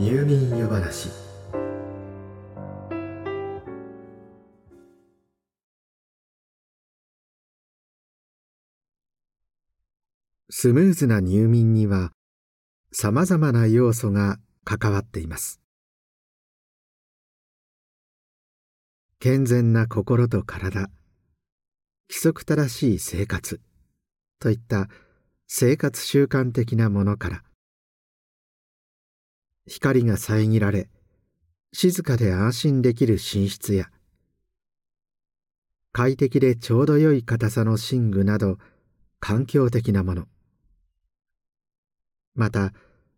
入眠夜話。スムーズな入眠にはさまざまな要素が関わっています。健全な心と体規則正しい生活といった生活習慣的なものから光が遮られ静かで安心できる寝室や快適でちょうど良い硬さの寝具など環境的なもの。また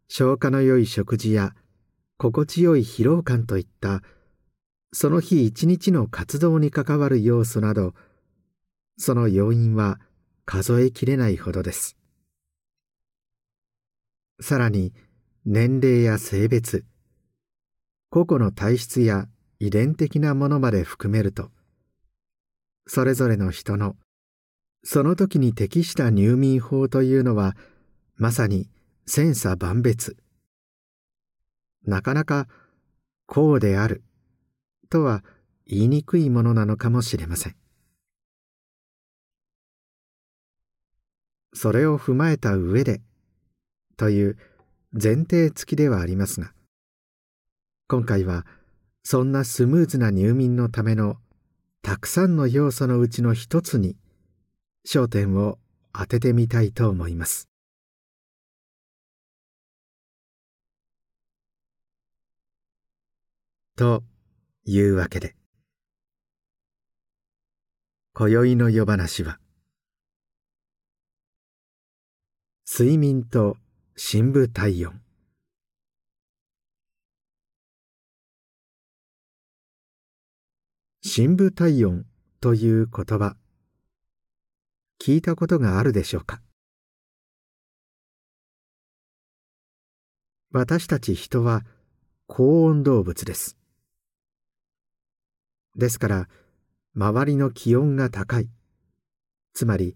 消化の良い食事や心地よい疲労感といったその日一日の活動に関わる要素などその要因は数えきれないほどです。さらに年齢や性別個々の体質や遺伝的なものまで含めるとそれぞれの人のその時に適した入眠法というのはまさに千差万別。なかなかこうであるとは言いにくいものなのかもしれません。それを踏まえた上でという前提付きではありますが今回はそんなスムーズな入眠のためのたくさんの要素のうちの一つに焦点を当ててみたいと思います。というわけで今宵の夜話は睡眠と深部体温。深部体温という言葉。聞いたことがあるでしょうか？私たち人は高温動物です。ですから周りの気温が高い。つまり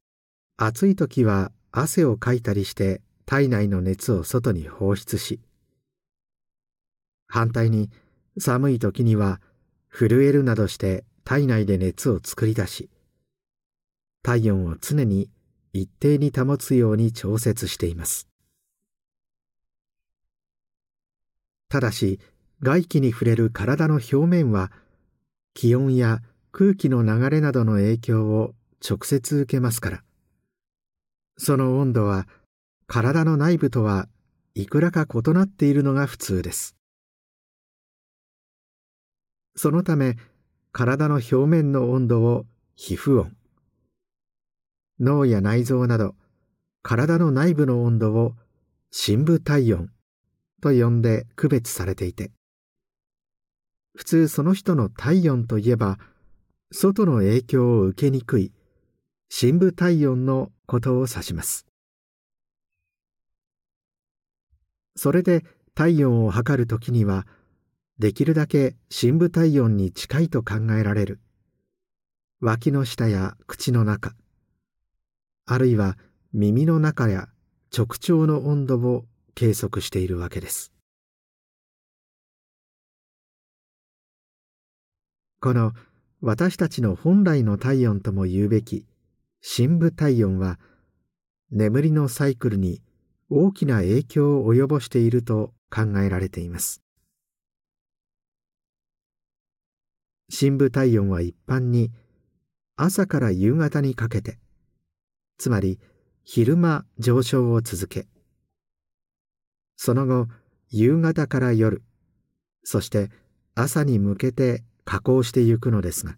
暑い時は汗をかいたりして体内の熱を外に放出し反対に寒い時には震えるなどして体内で熱を作り出し体温を常に一定に保つように調節しています。ただし外気に触れる体の表面は気温や空気の流れなどの影響を直接受けますからその温度は体の内部とはいくらか異なっているのが普通です。そのため体の表面の温度を皮膚温。脳や内臓など体の内部の温度を深部体温。と呼んで区別されていて。普通その人の体温といえば外の影響を受けにくい深部体温のことを指します。それで体温を測るときにはできるだけ深部体温に近いと考えられる。脇の下や口の中あるいは耳の中や直腸の温度を計測しているわけです。この私たちの本来の体温とも言うべき深部体温は眠りのサイクルに大きな影響を及ぼしていると考えられています。深部体温は一般に朝から夕方にかけてつまり昼間上昇を続けその後夕方から夜そして朝に向けて下降してゆくのですが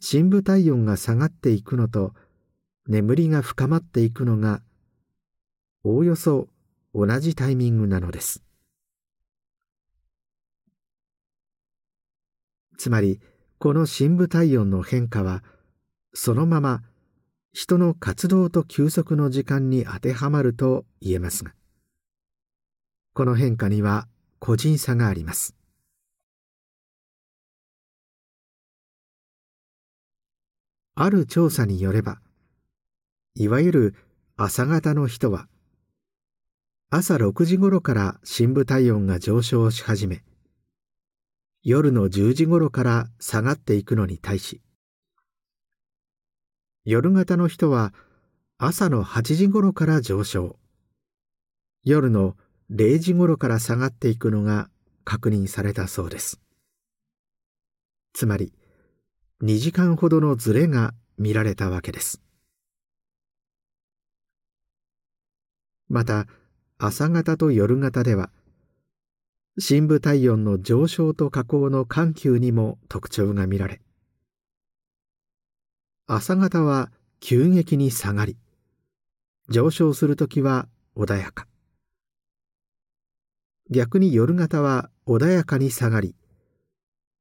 深部体温が下がっていくのと眠りが深まっていくのがおおよそ同じタイミングなのです。つまりこの深部体温の変化はそのまま人の活動と休息の時間に当てはまると言えますがこの変化には個人差があります。ある調査によればいわゆる朝方の人は朝6時頃から深部体温が上昇し始め夜の10時頃から下がっていくのに対し夜型の人は朝の8時頃から上昇夜の0時頃から下がっていくのが確認されたそうです。つまり2時間ほどのズレが見られたわけです。また朝型と夜型では深部体温の上昇と下降の緩急にも特徴が見られ朝型は急激に下がり上昇するときは穏やか。逆に夜型は穏やかに下がり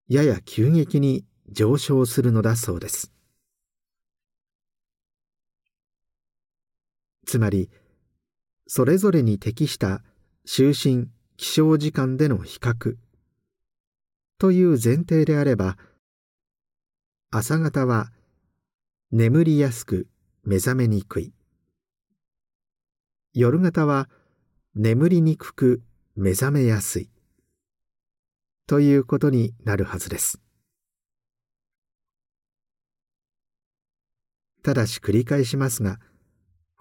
やや急激に上昇するのだそうです。つまりそれぞれに適した就寝起床時間での比較。という前提であれば朝方は眠りやすく目覚めにくい。夜型は眠りにくく目覚めやすい。ということになるはずです。ただし繰り返しますが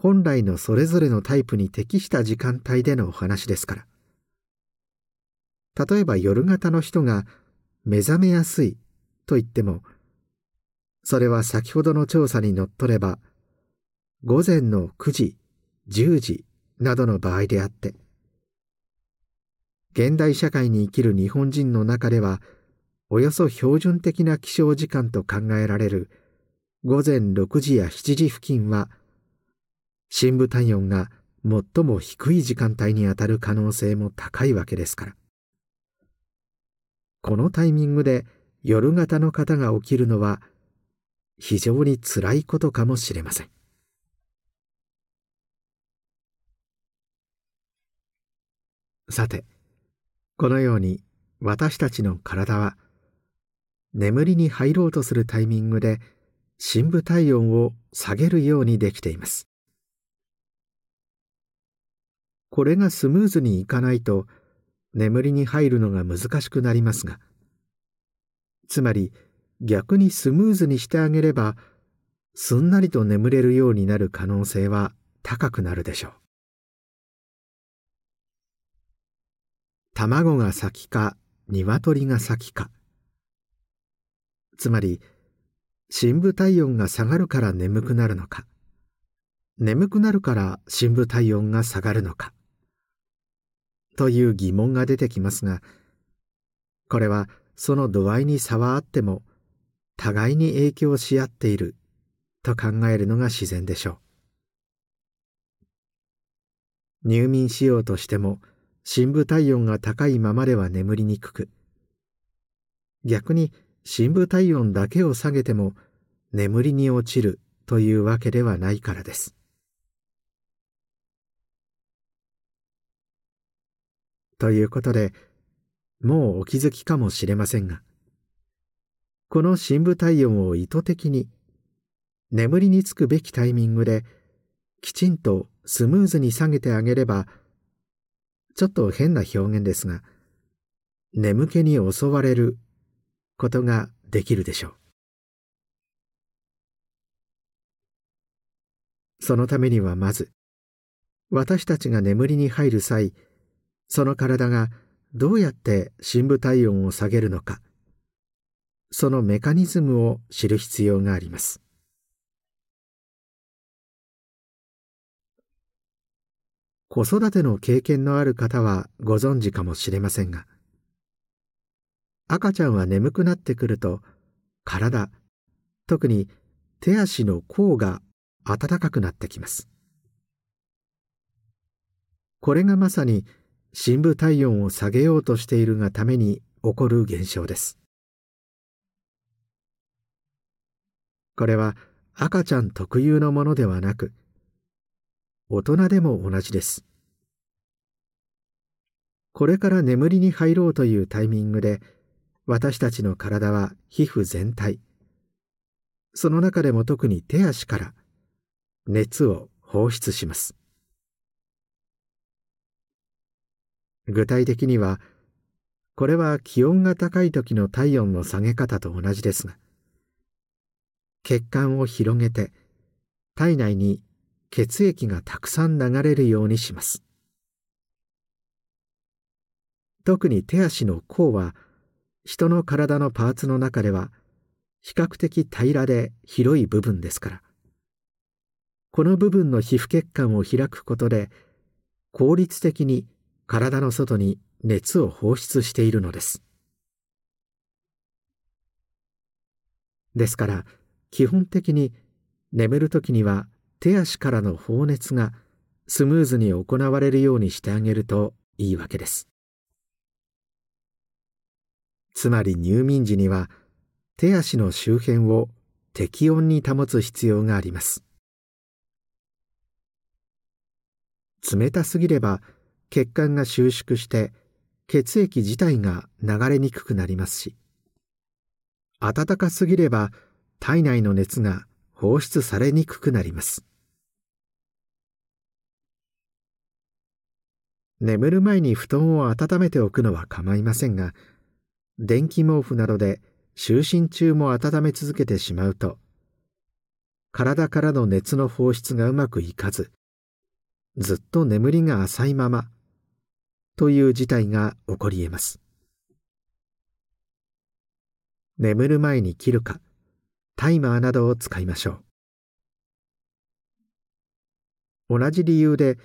本来のそれぞれのタイプに適した時間帯でのお話ですから。例えば夜型の人が目覚めやすいと言ってもそれは先ほどの調査にのっとれば午前の9時10時などの場合であって現代社会に生きる日本人の中ではおよそ標準的な起床時間と考えられる午前6時や7時付近は深部体温が最も低い時間帯にあたる可能性も高いわけですから。このタイミングで夜型の方が起きるのは非常につらいことかもしれません。さてこのように私たちの体は眠りに入ろうとするタイミングで深部体温を下げるようにできています。これがスムーズにいかないと眠りに入るのが難しくなりますが。つまり逆にスムーズにしてあげればすんなりと眠れるようになる可能性は高くなるでしょう。卵が先か鶏が先か。つまり深部体温が下がるから眠くなるのか。眠くなるから深部体温が下がるのか。という疑問が出てきますがこれはその度合いに差はあっても互いに影響し合っていると考えるのが自然でしょう。入眠しようとしても深部体温が高いままでは眠りにくく逆に深部体温だけを下げても眠りに落ちるというわけではないからです。ということで、もうお気づきかもしれませんが、この深部体温を意図的に眠りにつくべきタイミングできちんとスムーズに下げてあげれば、ちょっと変な表現ですが、眠気に襲われることができるでしょう。そのためにはまず、私たちが眠りに入る際、その体がどうやって深部体温を下げるのか。そのメカニズムを知る必要があります。子育ての経験のある方はご存知かもしれませんが赤ちゃんは眠くなってくると体特に手足の甲が暖かくなってきます。これがまさに深部体温を下げようとしているがために起こる現象です。これは赤ちゃん特有のものではなく大人でも同じです。これから眠りに入ろうというタイミングで私たちの体は皮膚全体その中でも特に手足から熱を放出します。具体的にはこれは気温が高い時の体温の下げ方と同じですが血管を広げて体内に血液がたくさん流れるようにします。特に手足の甲は人の体のパーツの中では比較的平らで広い部分ですからこの部分の皮膚血管を開くことで効率的に体の外に熱を放出しているのです。ですから基本的に眠る時には手足からの放熱がスムーズに行われるようにしてあげるといいわけです。つまり入眠時には手足の周辺を適温に保つ必要があります。冷たすぎれば血管が収縮して血液自体が流れにくくなりますし暖かすぎれば体内の熱が放出されにくくなります。眠る前に布団を温めておくのは構いませんが電気毛布などで就寝中も温め続けてしまうと体からの熱の放出がうまくいかずずっと眠りが浅いままという事態が起こり得ます。眠る前に切るかタイマーなどを使いましょう。同じ理由で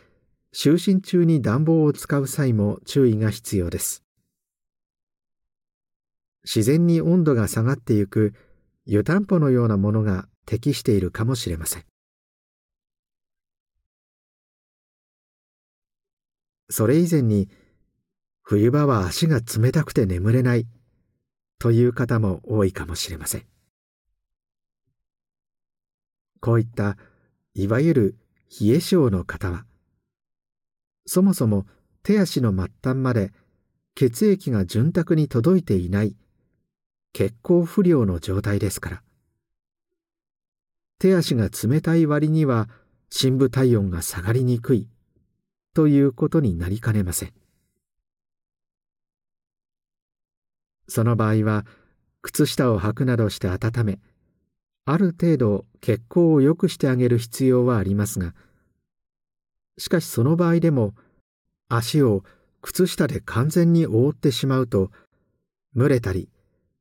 就寝中に暖房を使う際も注意が必要です。自然に温度が下がってゆく湯たんぽのようなものが適しているかもしれません。それ以前に冬場は足が冷たくて眠れない。という方も多いかもしれません。こういったいわゆる冷え性の方はそもそも手足の末端まで血液が潤沢に届いていない血行不良の状態ですから。手足が冷たい割には深部体温が下がりにくいということになりかねません。その場合は靴下を履くなどして温めある程度血行を良くしてあげる必要はありますがしかしその場合でも足を靴下で完全に覆ってしまうと蒸れたり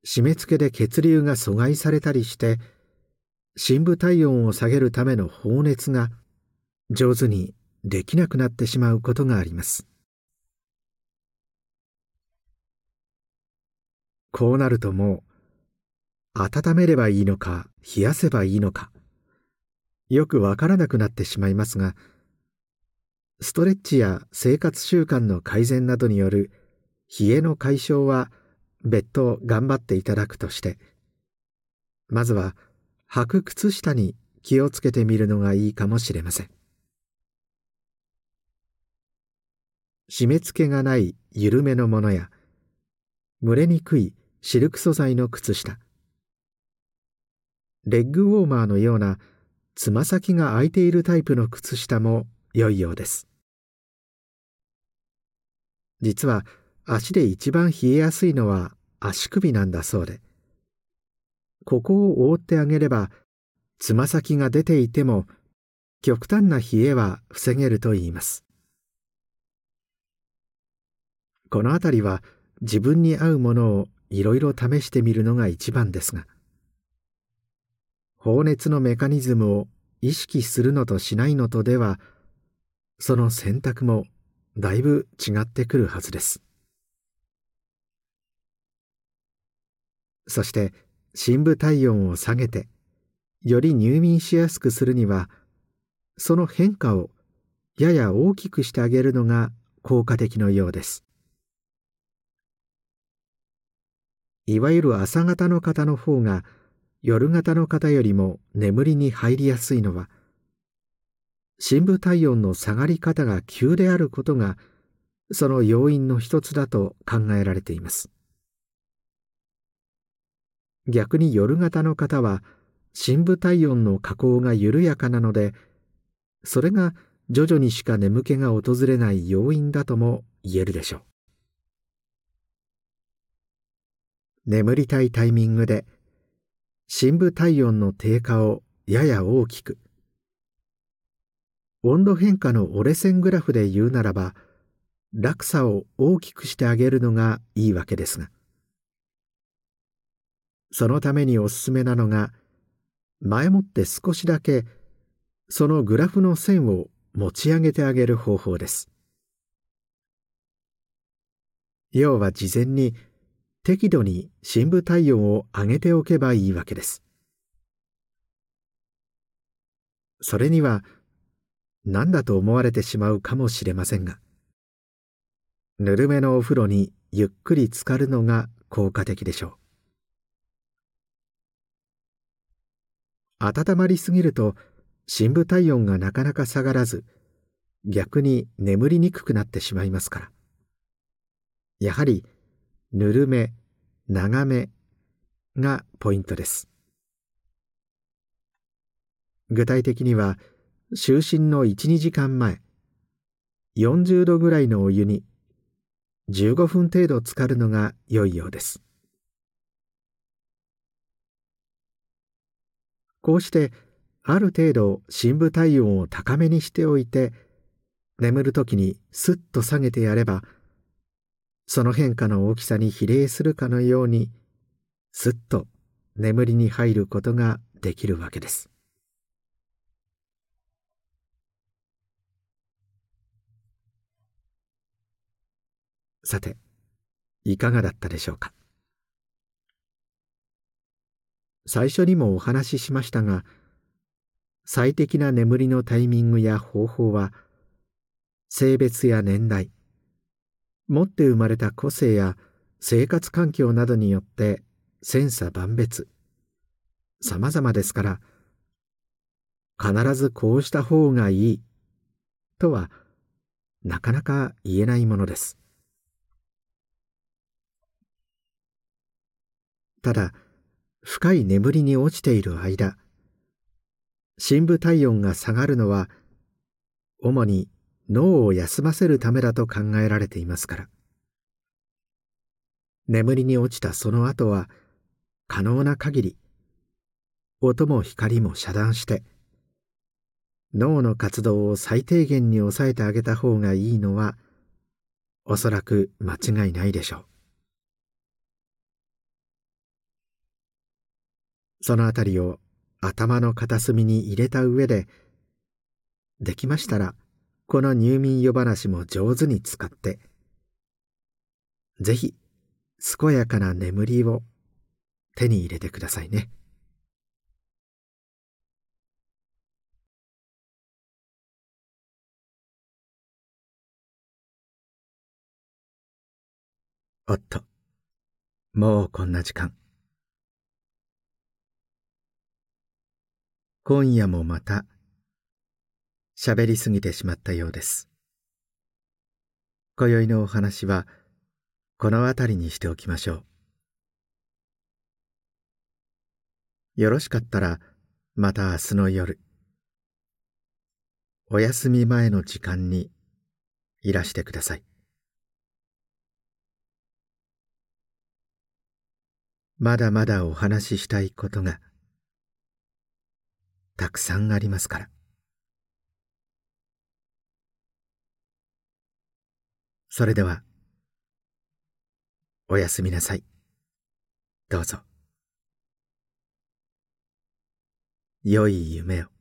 締め付けで血流が阻害されたりして深部体温を下げるための放熱が上手にできなくなってしまうことがあります。こうなるともう温めればいいのか冷やせばいいのかよくわからなくなってしまいますがストレッチや生活習慣の改善などによる冷えの解消は別途頑張っていただくとしてまずは履く靴下に気をつけてみるのがいいかもしれません。締め付けがない緩めのものや蒸れにくいシルク素材の靴下。レッグウォーマーのようなつま先が空いているタイプの靴下も良いようです。実は足で一番冷えやすいのは足首なんだそうで。ここを覆ってあげればつま先が出ていても極端な冷えは防げるといいます。このあたりは自分に合うものをいろいろ試してみるのが一番ですが放熱のメカニズムを意識するのとしないのとではその選択もだいぶ違ってくるはずです。そして深部体温を下げてより入眠しやすくするにはその変化をやや大きくしてあげるのが効果的のようです。いわゆる朝型の方の方が夜型の方よりも眠りに入りやすいのは深部体温の下がり方が急であることがその要因の一つだと考えられています。逆に夜型の方は深部体温の下降が緩やかなのでそれが徐々にしか眠気が訪れない要因だとも言えるでしょう。眠りたいタイミングで深部体温の低下をやや大きく。温度変化の折れ線グラフで言うならば落差を大きくしてあげるのがいいわけですが。そのためにおすすめなのが前もって少しだけそのグラフの線を持ち上げてあげる方法です。要は事前に適度に深部体温を上げておけばいいわけです。それには何だと思われてしまうかもしれませんがぬるめのお風呂にゆっくり浸かるのが効果的でしょう。温まりすぎると深部体温がなかなか下がらず逆に眠りにくくなってしまいますから。やはりぬるめ長めがポイントです。具体的には就寝の12時間前40度ぐらいのお湯に15分程度浸かるのが良いようです。こうしてある程度深部体温を高めにしておいて眠る時にスッと下げてやればその変化の大きさに比例するかのようにすっと眠りに入ることができるわけです。さていかがだったでしょうか？最初にもお話ししましたが最適な眠りのタイミングや方法は性別や年代持って生まれた個性や生活環境などによって千差万別。様々ですから必ずこうした方がいいとはなかなか言えないものです。ただ深い眠りに落ちている間深部体温が下がるのは主に脳を休ませるためだと考えられていますから。眠りに落ちたその後は可能な限り音も光も遮断して脳の活動を最低限に抑えてあげた方がいいのはおそらく間違いないでしょう。そのあたりを頭の片隅に入れた上で、できましたら、この入眠夜話も上手に使って、ぜひ、健やかな眠りを手に入れてくださいね。おっと、もうこんな時間。今夜もまた喋りすぎてしまったようです。今宵のお話はこの辺りにしておきましょう。よろしかったらまた明日の夜お休み前の時間にいらしてください。まだまだお話ししたいことがたくさんありますからそれではおやすみなさい。どうぞ。良い夢を。